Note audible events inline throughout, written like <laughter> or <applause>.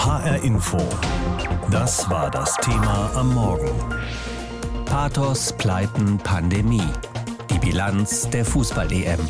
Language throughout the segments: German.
HR Info. Das war das Thema am Morgen. Pathos, Pleiten, Pandemie. Die Bilanz der Fußball-EM.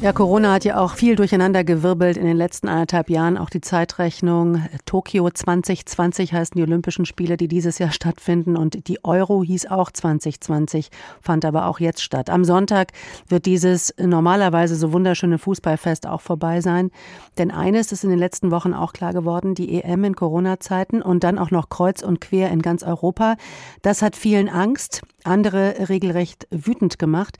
Ja, Corona hat ja auch viel durcheinander gewirbelt in den letzten anderthalb Jahren. Auch die Zeitrechnung Tokio 2020 heißen die Olympischen Spiele, die dieses Jahr stattfinden. Und die Euro hieß auch 2020, fand aber auch jetzt statt. Am Sonntag wird dieses normalerweise so wunderschöne Fußballfest auch vorbei sein. Denn eines ist in den letzten Wochen auch klar geworden, die EM in Corona-Zeiten und dann auch noch kreuz und quer in ganz Europa. Das hat vielen Angst, andere regelrecht wütend gemacht.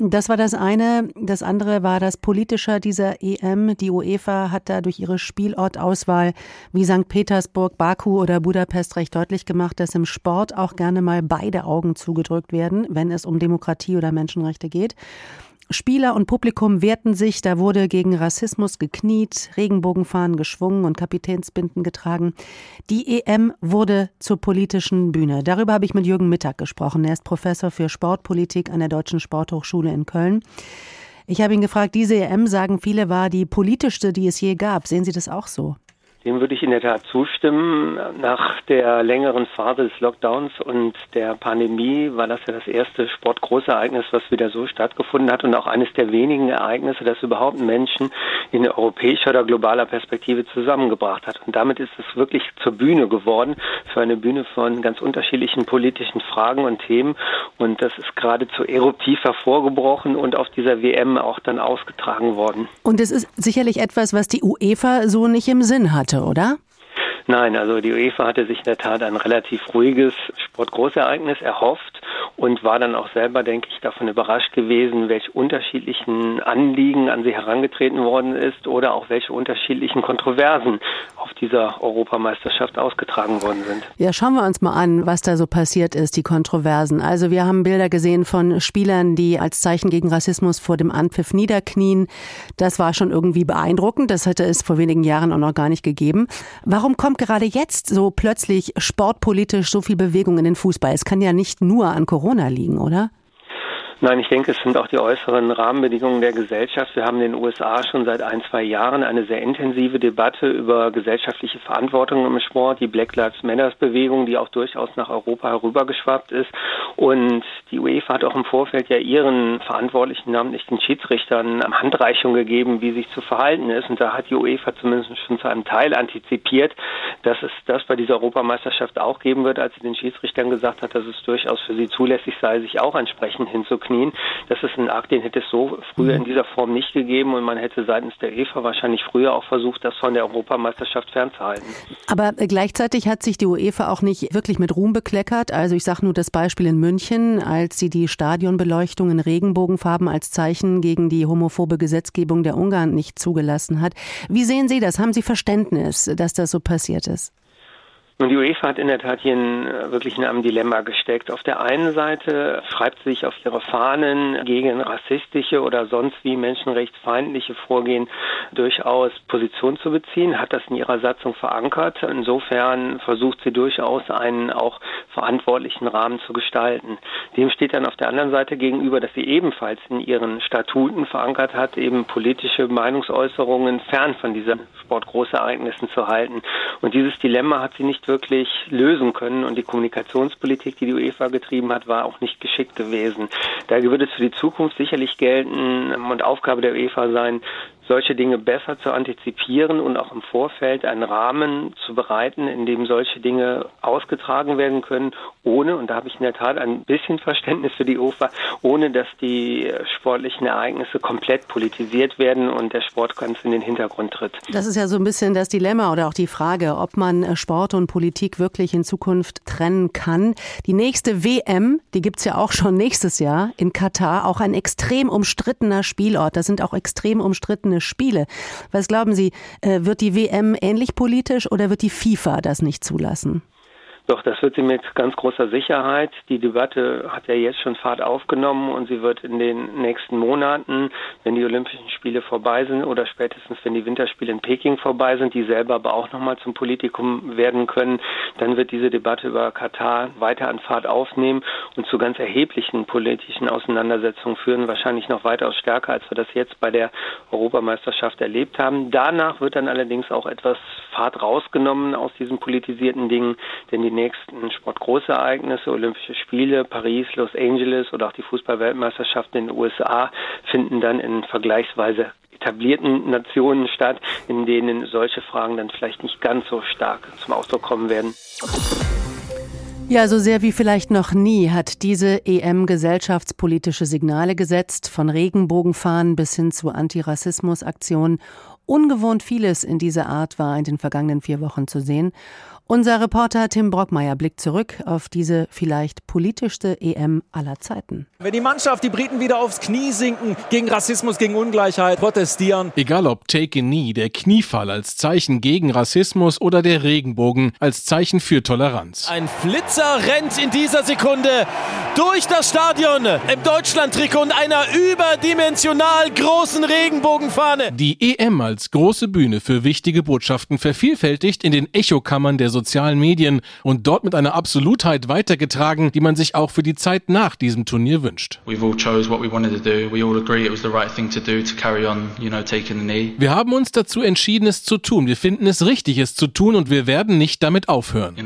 Das war das eine. Das andere war das politische dieser EM. Die UEFA hat da durch ihre Spielortauswahl wie St. Petersburg, Baku oder Budapest recht deutlich gemacht, dass im Sport auch gerne mal beide Augen zugedrückt werden, wenn es um Demokratie oder Menschenrechte geht. Spieler und Publikum wehrten sich, da wurde gegen Rassismus gekniet, Regenbogenfahnen geschwungen und Kapitänsbinden getragen. Die EM wurde zur politischen Bühne. Darüber habe ich mit Jürgen Mittag gesprochen. Er ist Professor für Sportpolitik an der Deutschen Sporthochschule in Köln. Ich habe ihn gefragt, diese EM, sagen viele, war die politischste, die es je gab. Sehen Sie das auch so? Dem würde ich in der Tat zustimmen. Nach der längeren Phase des Lockdowns und der Pandemie war das ja das erste Sportgroßereignis, was wieder so stattgefunden hat und auch eines der wenigen Ereignisse, das überhaupt Menschen in europäischer oder globaler Perspektive zusammengebracht hat. Und damit ist es wirklich zur Bühne geworden, für eine Bühne von ganz unterschiedlichen politischen Fragen und Themen. Und das ist geradezu eruptiv hervorgebrochen und auf dieser WM auch dann ausgetragen worden. Und es ist sicherlich etwas, was die UEFA so nicht im Sinn hat hatte, oder? Nein, also die UEFA hatte sich in der Tat ein relativ ruhiges Sportgroßereignis erhofft und war dann auch selber, denke ich, davon überrascht gewesen, welche unterschiedlichen Anliegen an sie herangetreten worden ist oder auch welche unterschiedlichen Kontroversen auf dieser Europameisterschaft ausgetragen worden sind. Ja, schauen wir uns mal an, was da so passiert ist, die Kontroversen. Also wir haben Bilder gesehen von Spielern, die als Zeichen gegen Rassismus vor dem Anpfiff niederknien. Das war schon irgendwie beeindruckend. Das hätte es vor wenigen Jahren auch noch gar nicht gegeben. Warum kommt gerade jetzt so plötzlich sportpolitisch so viel Bewegung in den Fußball? Es kann ja nicht nur an Corona liegen, oder? Nein, ich denke, es sind auch die äußeren Rahmenbedingungen der Gesellschaft. Wir haben in den USA schon seit ein, zwei Jahren eine sehr intensive Debatte über gesellschaftliche Verantwortung im Sport, die Black Lives Matters Bewegung, die auch durchaus nach Europa herübergeschwappt ist. Und die UEFA hat auch im Vorfeld ja ihren Verantwortlichen, namentlich den Schiedsrichtern, Handreichung gegeben, wie sich zu verhalten ist. Und da hat die UEFA zumindest schon zu einem Teil antizipiert, dass es das bei dieser Europameisterschaft auch geben wird, als sie den Schiedsrichtern gesagt hat, dass es durchaus für sie zulässig sei, sich auch entsprechend hinzukriegen Knien. Das ist ein Akt, den hätte es so früher in dieser Form nicht gegeben und man hätte seitens der EFA wahrscheinlich früher auch versucht, das von der Europameisterschaft fernzuhalten. Aber gleichzeitig hat sich die UEFA auch nicht wirklich mit Ruhm bekleckert. Also ich sage nur das Beispiel in München, als sie die Stadionbeleuchtung in Regenbogenfarben als Zeichen gegen die homophobe Gesetzgebung der Ungarn nicht zugelassen hat. Wie sehen Sie das? Haben Sie Verständnis, dass das so passiert ist? Nun, die UEFA hat in der Tat hier äh, wirklich in einem Dilemma gesteckt. Auf der einen Seite schreibt sie sich auf ihre Fahnen gegen rassistische oder sonst wie menschenrechtsfeindliche Vorgehen durchaus Position zu beziehen, hat das in ihrer Satzung verankert. Insofern versucht sie durchaus einen auch verantwortlichen Rahmen zu gestalten. Dem steht dann auf der anderen Seite gegenüber, dass sie ebenfalls in ihren Statuten verankert hat, eben politische Meinungsäußerungen fern von diesen Sportgroßereignissen zu halten. Und dieses Dilemma hat sie nicht wirklich lösen können. Und die Kommunikationspolitik, die die UEFA getrieben hat, war auch nicht geschickt gewesen. Da würde es für die Zukunft sicherlich gelten und Aufgabe der UEFA sein, solche Dinge besser zu antizipieren und auch im Vorfeld einen Rahmen zu bereiten, in dem solche Dinge ausgetragen werden können, ohne, und da habe ich in der Tat ein bisschen Verständnis für die UFA, ohne dass die sportlichen Ereignisse komplett politisiert werden und der Sport ganz in den Hintergrund tritt. Das ist ja so ein bisschen das Dilemma oder auch die Frage, ob man Sport und Politik wirklich in Zukunft trennen kann. Die nächste WM, die gibt es ja auch schon nächstes Jahr in Katar, auch ein extrem umstrittener Spielort. Das sind auch extrem umstrittene Spiele. Was glauben Sie, äh, wird die WM ähnlich politisch oder wird die FIFA das nicht zulassen? Doch, das wird sie mit ganz großer Sicherheit. Die Debatte hat ja jetzt schon Fahrt aufgenommen und sie wird in den nächsten Monaten, wenn die Olympischen Spiele vorbei sind oder spätestens wenn die Winterspiele in Peking vorbei sind, die selber aber auch nochmal zum Politikum werden können, dann wird diese Debatte über Katar weiter an Fahrt aufnehmen und zu ganz erheblichen politischen Auseinandersetzungen führen, wahrscheinlich noch weitaus stärker, als wir das jetzt bei der Europameisterschaft erlebt haben. Danach wird dann allerdings auch etwas Fahrt rausgenommen aus diesen politisierten Dingen, denn die nächsten Sportgroßereignisse, Olympische Spiele, Paris, Los Angeles oder auch die Fußballweltmeisterschaften in den USA finden dann in vergleichsweise etablierten Nationen statt, in denen solche Fragen dann vielleicht nicht ganz so stark zum Ausdruck kommen werden. Ja, so sehr wie vielleicht noch nie hat diese EM gesellschaftspolitische Signale gesetzt, von Regenbogenfahnen bis hin zu Antirassismusaktionen. Ungewohnt vieles in dieser Art war in den vergangenen vier Wochen zu sehen. Unser Reporter Tim Brockmeier blickt zurück auf diese vielleicht politischste EM aller Zeiten. Wenn die Mannschaft, die Briten wieder aufs Knie sinken, gegen Rassismus, gegen Ungleichheit protestieren. Egal ob Take a Knee, der Kniefall als Zeichen gegen Rassismus oder der Regenbogen als Zeichen für Toleranz. Ein Flitzer rennt in dieser Sekunde durch das Stadion im Deutschland-Trikot und einer überdimensional großen Regenbogenfahne. Die EM als große Bühne für wichtige Botschaften vervielfältigt in den Echokammern der sozialen Medien und dort mit einer Absolutheit weitergetragen, die man sich auch für die Zeit nach diesem Turnier wünscht. Wir haben uns dazu entschieden, es zu tun. Wir finden es richtig, es zu tun und wir werden nicht damit aufhören.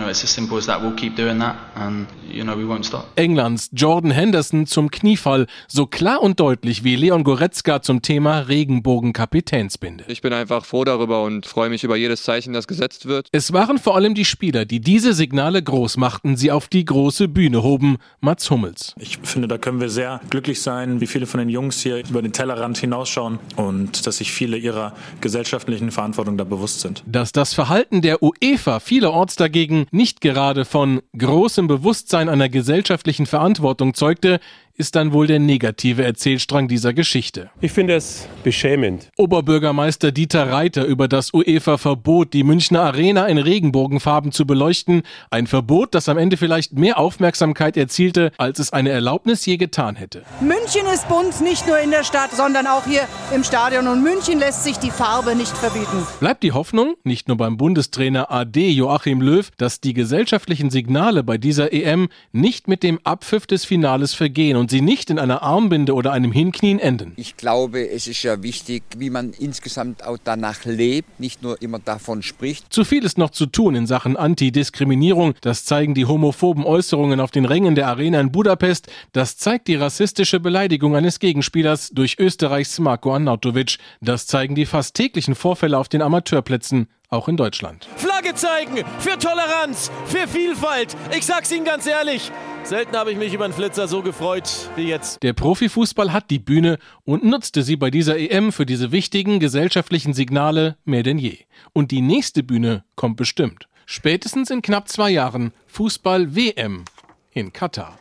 Englands Jordan Henderson zum Kniefall, so klar und deutlich wie Leon Goretzka zum Thema Regenbogen-Kapitänsbinde. Ich bin einfach froh darüber und freue mich über jedes Zeichen, das gesetzt wird. Es waren vor allem die Spieler, die diese Signale groß machten, sie auf die große Bühne hoben. Mats Hummels. Ich finde, da können wir sehr glücklich sein, wie viele von den Jungs hier über den Tellerrand hinausschauen und dass sich viele ihrer gesellschaftlichen Verantwortung da bewusst sind. Dass das Verhalten der UEFA vielerorts dagegen nicht gerade von großem Bewusstsein einer gesellschaftlichen Verantwortung zeugte, ist dann wohl der negative Erzählstrang dieser Geschichte. Ich finde es beschämend. Oberbürgermeister Dieter Reiter über das UEFA-Verbot, die Münchner Arena in Regenbogenfarben zu beleuchten. Ein Verbot, das am Ende vielleicht mehr Aufmerksamkeit erzielte, als es eine Erlaubnis je getan hätte. München ist bunt, nicht nur in der Stadt, sondern auch hier im Stadion. Und München lässt sich die Farbe nicht verbieten. Bleibt die Hoffnung, nicht nur beim Bundestrainer AD Joachim Löw, dass die gesellschaftlichen Signale bei dieser EM nicht mit dem Abpfiff des Finales vergehen und sie nicht in einer Armbinde oder einem Hinknien enden. Ich glaube, es ist ja wichtig, wie man insgesamt auch danach lebt, nicht nur immer davon spricht. Zu viel ist noch zu tun in Sachen Antidiskriminierung. Das zeigen die homophoben Äußerungen auf den Rängen der Arena in Budapest. Das zeigt die rassistische Beleidigung eines Gegenspielers durch Österreichs Marco Arnautovic. Das zeigen die fast täglichen Vorfälle auf den Amateurplätzen auch in Deutschland. Flagge zeigen für Toleranz, für Vielfalt. Ich sag's Ihnen ganz ehrlich, selten habe ich mich über einen Flitzer so gefreut wie jetzt. Der Profifußball hat die Bühne und nutzte sie bei dieser EM für diese wichtigen gesellschaftlichen Signale mehr denn je. Und die nächste Bühne kommt bestimmt. Spätestens in knapp zwei Jahren Fußball WM in Katar.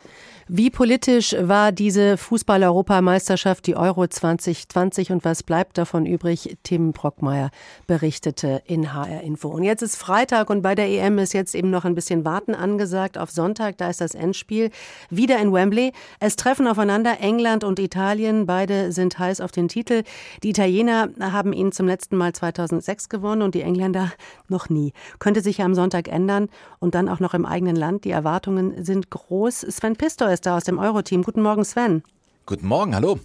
Wie politisch war diese Fußball-Europameisterschaft, die Euro 2020 und was bleibt davon übrig? Tim Brockmeier berichtete in HR Info. Und jetzt ist Freitag und bei der EM ist jetzt eben noch ein bisschen Warten angesagt. Auf Sonntag, da ist das Endspiel wieder in Wembley. Es treffen aufeinander England und Italien. Beide sind heiß auf den Titel. Die Italiener haben ihn zum letzten Mal 2006 gewonnen und die Engländer <laughs> noch nie. Könnte sich ja am Sonntag ändern und dann auch noch im eigenen Land. Die Erwartungen sind groß. Sven Pistor ist da aus dem Euroteam. Guten Morgen, Sven. Guten Morgen, hallo.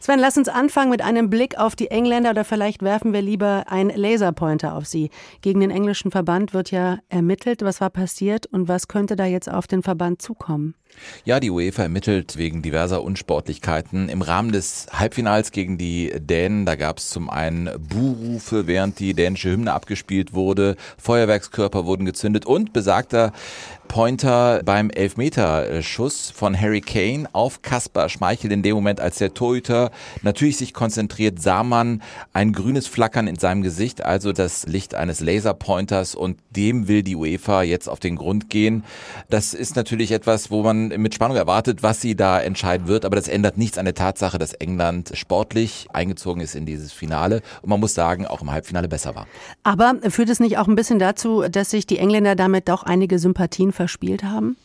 Sven, lass uns anfangen mit einem Blick auf die Engländer oder vielleicht werfen wir lieber einen Laserpointer auf sie. Gegen den englischen Verband wird ja ermittelt, was war passiert und was könnte da jetzt auf den Verband zukommen? Ja, die UEFA ermittelt wegen diverser Unsportlichkeiten. Im Rahmen des Halbfinals gegen die Dänen, da gab es zum einen Buhrufe, während die dänische Hymne abgespielt wurde, Feuerwerkskörper wurden gezündet und besagter Pointer beim Elfmeterschuss von Harry Kane auf Kaspar Schmeichel in dem Moment, als der Torhüter natürlich sich konzentriert, sah man ein grünes Flackern in seinem Gesicht, also das Licht eines Laserpointers und dem will die UEFA jetzt auf den Grund gehen. Das ist natürlich etwas, wo man mit Spannung erwartet, was sie da entscheiden wird, aber das ändert nichts an der Tatsache, dass England sportlich eingezogen ist in dieses Finale und man muss sagen, auch im Halbfinale besser war. Aber führt es nicht auch ein bisschen dazu, dass sich die Engländer damit doch einige Sympathien verspielt haben?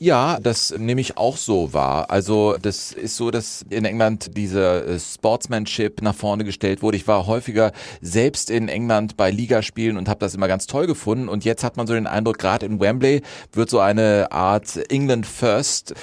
Ja, das nehme ich auch so wahr. Also das ist so, dass in England diese äh, Sportsmanship nach vorne gestellt wurde. Ich war häufiger selbst in England bei Ligaspielen und habe das immer ganz toll gefunden. Und jetzt hat man so den Eindruck, gerade in Wembley wird so eine Art England First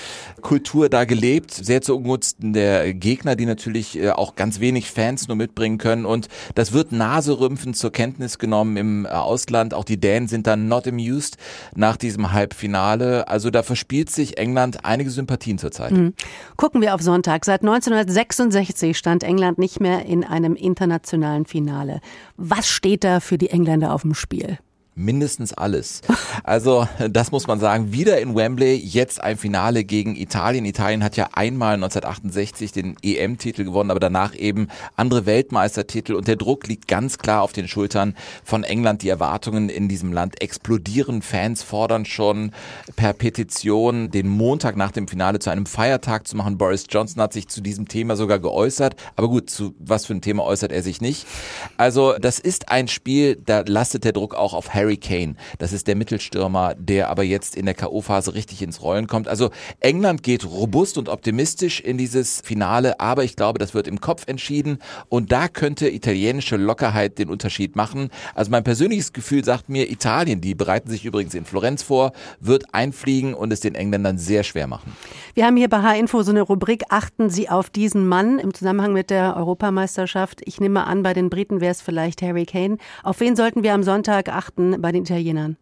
Kultur da gelebt, sehr zu Ungunsten der Gegner, die natürlich äh, auch ganz wenig Fans nur mitbringen können. Und das wird naserümpfend zur Kenntnis genommen im äh, Ausland. Auch die Dänen sind dann not amused nach diesem Halbfinale. Also da verspielt sich England einige Sympathien zurzeit. Mhm. Gucken wir auf Sonntag. Seit 1966 stand England nicht mehr in einem internationalen Finale. Was steht da für die Engländer auf dem Spiel? Mindestens alles. Also das muss man sagen. Wieder in Wembley, jetzt ein Finale gegen Italien. Italien hat ja einmal 1968 den EM-Titel gewonnen, aber danach eben andere Weltmeistertitel. Und der Druck liegt ganz klar auf den Schultern von England. Die Erwartungen in diesem Land explodieren. Fans fordern schon per Petition, den Montag nach dem Finale zu einem Feiertag zu machen. Boris Johnson hat sich zu diesem Thema sogar geäußert. Aber gut, zu was für ein Thema äußert er sich nicht? Also das ist ein Spiel, da lastet der Druck auch auf Harry Harry Kane. Das ist der Mittelstürmer, der aber jetzt in der K.O.-Phase richtig ins Rollen kommt. Also England geht robust und optimistisch in dieses Finale, aber ich glaube, das wird im Kopf entschieden und da könnte italienische Lockerheit den Unterschied machen. Also mein persönliches Gefühl sagt mir, Italien, die bereiten sich übrigens in Florenz vor, wird einfliegen und es den Engländern sehr schwer machen. Wir haben hier bei H-Info so eine Rubrik, achten Sie auf diesen Mann im Zusammenhang mit der Europameisterschaft. Ich nehme an, bei den Briten wäre es vielleicht Harry Kane. Auf wen sollten wir am Sonntag achten? Bei den Italienern?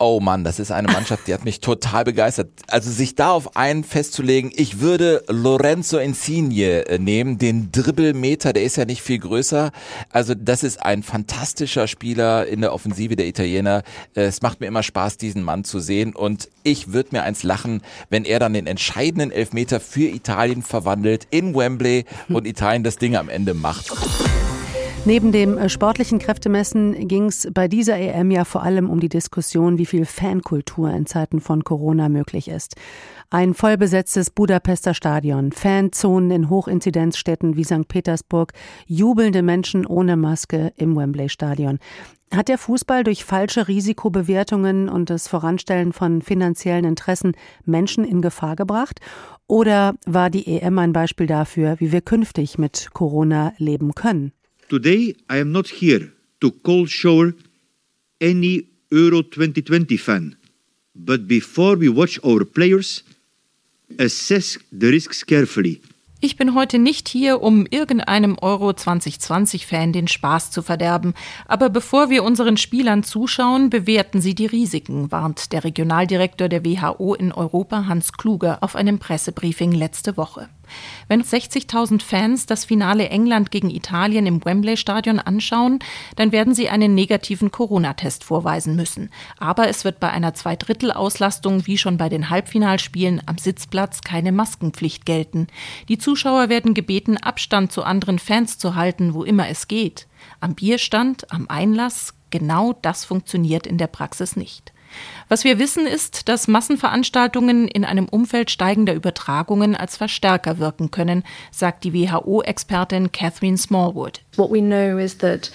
Oh Mann, das ist eine Mannschaft, die hat mich total begeistert. Also sich da auf einen festzulegen, ich würde Lorenzo Insigne äh, nehmen, den Dribbelmeter, der ist ja nicht viel größer. Also das ist ein fantastischer Spieler in der Offensive der Italiener. Äh, es macht mir immer Spaß, diesen Mann zu sehen und ich würde mir eins lachen, wenn er dann den entscheidenden Elfmeter für Italien verwandelt in Wembley <laughs> und Italien das Ding am Ende macht. Neben dem äh, sportlichen Kräftemessen ging es bei dieser EM ja vor allem um die Diskussion, wie viel Fankultur in Zeiten von Corona möglich ist. Ein vollbesetztes Budapester Stadion, Fanzonen in Hochinzidenzstädten wie St. Petersburg, jubelnde Menschen ohne Maske im Wembley Stadion. Hat der Fußball durch falsche Risikobewertungen und das Voranstellen von finanziellen Interessen Menschen in Gefahr gebracht? Oder war die EM ein Beispiel dafür, wie wir künftig mit Corona leben können? Today, I am not here to call sure any Euro 2020 fan. But before we watch our players, assess the risks carefully. Ich bin heute nicht hier, um irgendeinem Euro 2020-Fan den Spaß zu verderben. Aber bevor wir unseren Spielern zuschauen, bewerten sie die Risiken, warnt der Regionaldirektor der WHO in Europa Hans Kluge auf einem Pressebriefing letzte Woche. Wenn 60.000 Fans das Finale England gegen Italien im Wembley-Stadion anschauen, dann werden sie einen negativen Corona-Test vorweisen müssen. Aber es wird bei einer Zweidrittel-Auslastung wie schon bei den Halbfinalspielen am Sitzplatz keine Maskenpflicht gelten. Die Zuschauer werden gebeten, Abstand zu anderen Fans zu halten, wo immer es geht. Am Bierstand, am Einlass, genau das funktioniert in der Praxis nicht. Was wir wissen ist, dass Massenveranstaltungen in einem Umfeld steigender Übertragungen als Verstärker wirken können, sagt die WHO-Expertin Catherine Smallwood. What we know is that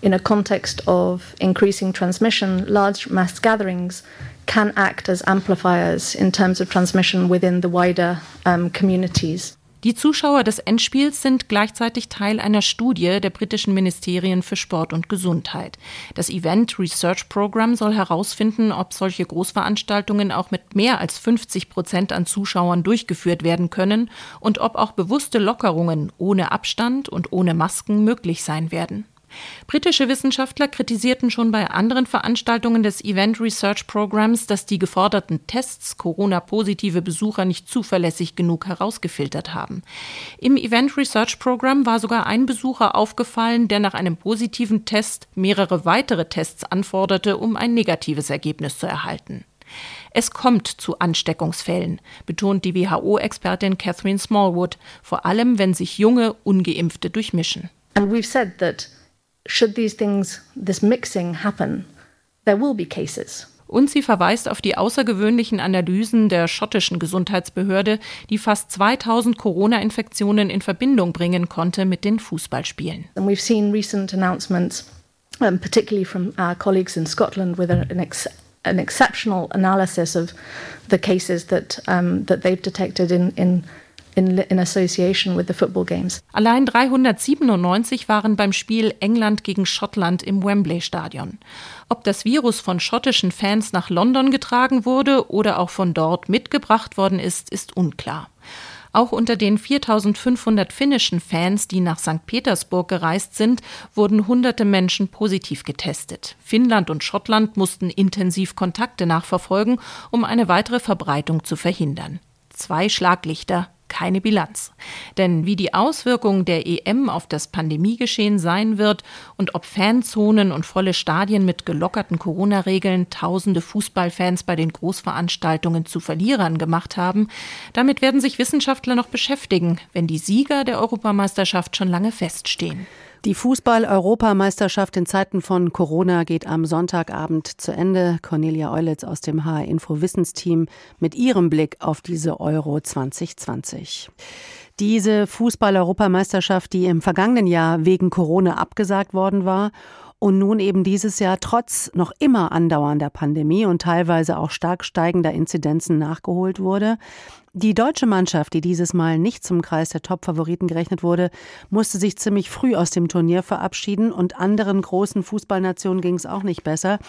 in a context of increasing transmission, large mass gatherings can act as amplifiers in terms of transmission within the wider um, communities. Die Zuschauer des Endspiels sind gleichzeitig Teil einer Studie der britischen Ministerien für Sport und Gesundheit. Das Event Research Program soll herausfinden, ob solche Großveranstaltungen auch mit mehr als 50 Prozent an Zuschauern durchgeführt werden können und ob auch bewusste Lockerungen ohne Abstand und ohne Masken möglich sein werden. Britische Wissenschaftler kritisierten schon bei anderen Veranstaltungen des Event Research Programs, dass die geforderten Tests Corona-positive Besucher nicht zuverlässig genug herausgefiltert haben. Im Event Research Program war sogar ein Besucher aufgefallen, der nach einem positiven Test mehrere weitere Tests anforderte, um ein negatives Ergebnis zu erhalten. Es kommt zu Ansteckungsfällen, betont die WHO-Expertin Catherine Smallwood, vor allem wenn sich junge Ungeimpfte durchmischen. And we've said that should these things, this mixing happen, there will be cases. Und sie verweist auf die außergewöhnlichen Analysen der schottischen Gesundheitsbehörde, die fast 2000 Corona-Infektionen in Verbindung bringen konnte mit den Fußballspielen. And we've seen recent announcements, um, particularly from our colleagues in Scotland, with an an exceptional analysis of the cases that um, that they've detected in in in, in association with the football games. Allein 397 waren beim Spiel England gegen Schottland im Wembley Stadion. Ob das Virus von schottischen Fans nach London getragen wurde oder auch von dort mitgebracht worden ist, ist unklar. Auch unter den 4500 finnischen Fans, die nach St. Petersburg gereist sind, wurden hunderte Menschen positiv getestet. Finnland und Schottland mussten intensiv Kontakte nachverfolgen, um eine weitere Verbreitung zu verhindern. Zwei Schlaglichter keine Bilanz. Denn wie die Auswirkungen der EM auf das Pandemiegeschehen sein wird und ob Fanzonen und volle Stadien mit gelockerten Corona-Regeln tausende Fußballfans bei den Großveranstaltungen zu Verlierern gemacht haben, damit werden sich Wissenschaftler noch beschäftigen, wenn die Sieger der Europameisterschaft schon lange feststehen. Die Fußball-Europameisterschaft in Zeiten von Corona geht am Sonntagabend zu Ende. Cornelia Eulitz aus dem HR Info Wissensteam mit ihrem Blick auf diese Euro 2020. Diese Fußball-Europameisterschaft, die im vergangenen Jahr wegen Corona abgesagt worden war und nun eben dieses Jahr trotz noch immer andauernder Pandemie und teilweise auch stark steigender Inzidenzen nachgeholt wurde. Die deutsche Mannschaft, die dieses Mal nicht zum Kreis der Top-Favoriten gerechnet wurde, musste sich ziemlich früh aus dem Turnier verabschieden und anderen großen Fußballnationen ging es auch nicht besser.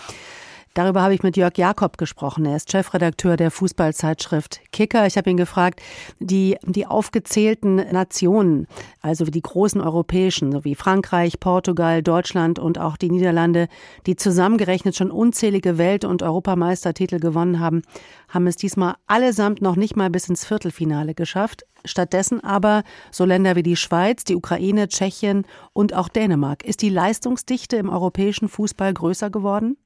Darüber habe ich mit Jörg Jakob gesprochen. Er ist Chefredakteur der Fußballzeitschrift Kicker. Ich habe ihn gefragt, die, die aufgezählten Nationen, also die großen europäischen, so wie Frankreich, Portugal, Deutschland und auch die Niederlande, die zusammengerechnet schon unzählige Welt- und Europameistertitel gewonnen haben, haben es diesmal allesamt noch nicht mal bis ins Viertelfinale geschafft. Stattdessen aber so Länder wie die Schweiz, die Ukraine, Tschechien und auch Dänemark. Ist die Leistungsdichte im europäischen Fußball größer geworden?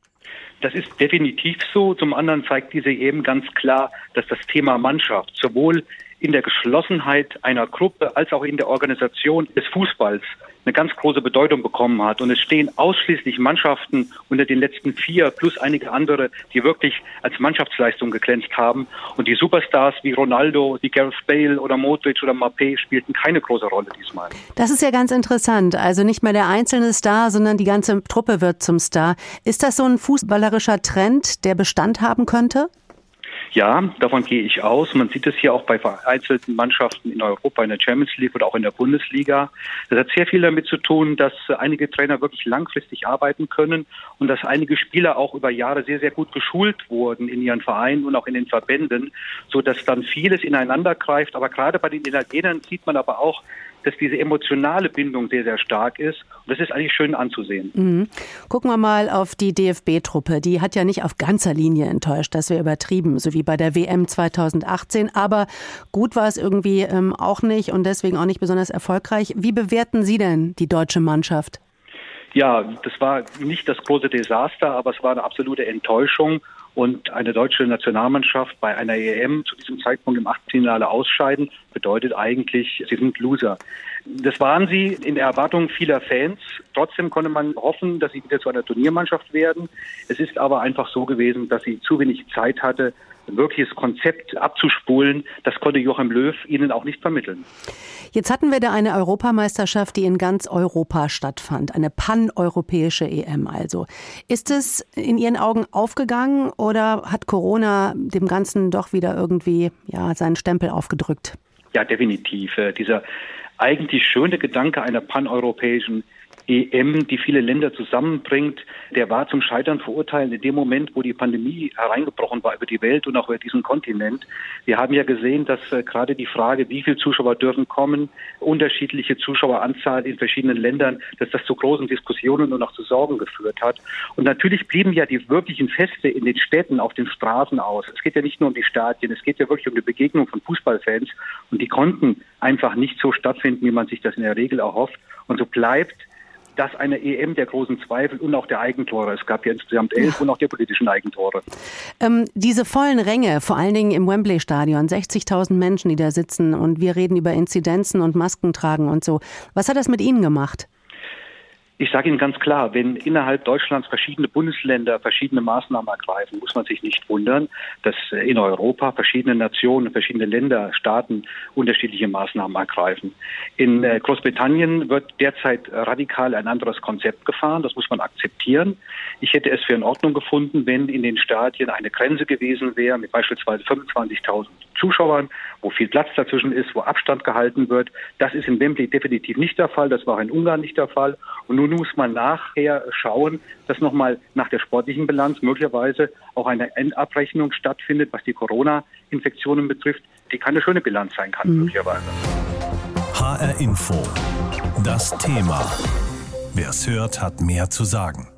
Das ist definitiv so. Zum anderen zeigt diese eben ganz klar, dass das Thema Mannschaft sowohl in der Geschlossenheit einer Gruppe als auch in der Organisation des Fußballs eine ganz große Bedeutung bekommen hat. Und es stehen ausschließlich Mannschaften unter den letzten vier plus einige andere, die wirklich als Mannschaftsleistung geglänzt haben. Und die Superstars wie Ronaldo, wie Gareth Bale oder Modric oder Mappé spielten keine große Rolle diesmal. Das ist ja ganz interessant. Also nicht mehr der einzelne Star, sondern die ganze Truppe wird zum Star. Ist das so ein fußballerischer Trend, der Bestand haben könnte? Ja, davon gehe ich aus. Man sieht es hier auch bei vereinzelten Mannschaften in Europa, in der Champions League oder auch in der Bundesliga. Das hat sehr viel damit zu tun, dass einige Trainer wirklich langfristig arbeiten können und dass einige Spieler auch über Jahre sehr, sehr gut geschult wurden in ihren Vereinen und auch in den Verbänden, so dass dann vieles ineinander greift. Aber gerade bei den Italienern sieht man aber auch, dass diese emotionale Bindung sehr, sehr stark ist. Und das ist eigentlich schön anzusehen. Mhm. Gucken wir mal auf die DFB-Truppe. Die hat ja nicht auf ganzer Linie enttäuscht, das wäre übertrieben, so wie bei der WM 2018. Aber gut war es irgendwie ähm, auch nicht und deswegen auch nicht besonders erfolgreich. Wie bewerten Sie denn die deutsche Mannschaft? Ja, das war nicht das große Desaster, aber es war eine absolute Enttäuschung. Und eine deutsche Nationalmannschaft bei einer EM zu diesem Zeitpunkt im Achtelfinale ausscheiden, bedeutet eigentlich, sie sind Loser. Das waren sie in der Erwartung vieler Fans. Trotzdem konnte man hoffen, dass sie wieder zu einer Turniermannschaft werden. Es ist aber einfach so gewesen, dass sie zu wenig Zeit hatte, wirkliches Konzept abzuspulen. Das konnte Joachim Löw ihnen auch nicht vermitteln. Jetzt hatten wir da eine Europameisterschaft, die in ganz Europa stattfand, eine paneuropäische EM also. Ist es in Ihren Augen aufgegangen oder hat Corona dem Ganzen doch wieder irgendwie ja, seinen Stempel aufgedrückt? Ja, definitiv. Äh, dieser eigentlich schöne Gedanke einer paneuropäischen EM, die viele Länder zusammenbringt, der war zum Scheitern verurteilt in dem Moment, wo die Pandemie hereingebrochen war über die Welt und auch über diesen Kontinent. Wir haben ja gesehen, dass äh, gerade die Frage, wie viele Zuschauer dürfen kommen, unterschiedliche Zuschaueranzahl in verschiedenen Ländern, dass das zu großen Diskussionen und auch zu Sorgen geführt hat. Und natürlich blieben ja die wirklichen Feste in den Städten, auf den Straßen aus. Es geht ja nicht nur um die Stadien, es geht ja wirklich um die Begegnung von Fußballfans und die konnten einfach nicht so stattfinden, wie man sich das in der Regel erhofft. Und so bleibt das eine EM der großen Zweifel und auch der Eigentore. Es gab ja insgesamt elf und auch der politischen Eigentore. Ähm, diese vollen Ränge, vor allen Dingen im Wembley-Stadion, 60.000 Menschen, die da sitzen und wir reden über Inzidenzen und Maskentragen und so. Was hat das mit Ihnen gemacht? Ich sage Ihnen ganz klar, wenn innerhalb Deutschlands verschiedene Bundesländer verschiedene Maßnahmen ergreifen, muss man sich nicht wundern, dass in Europa verschiedene Nationen, verschiedene Länder, Staaten unterschiedliche Maßnahmen ergreifen. In äh, Großbritannien wird derzeit radikal ein anderes Konzept gefahren. Das muss man akzeptieren. Ich hätte es für in Ordnung gefunden, wenn in den Stadien eine Grenze gewesen wäre mit beispielsweise 25.000 Zuschauern, wo viel Platz dazwischen ist, wo Abstand gehalten wird. Das ist in Wembley definitiv nicht der Fall. Das war in Ungarn nicht der Fall. Und nun muss man nachher schauen, dass nochmal nach der sportlichen Bilanz möglicherweise auch eine Endabrechnung stattfindet, was die Corona-Infektionen betrifft, die keine schöne Bilanz sein kann, mhm. möglicherweise. HR Info. Das Thema. Wer es hört, hat mehr zu sagen.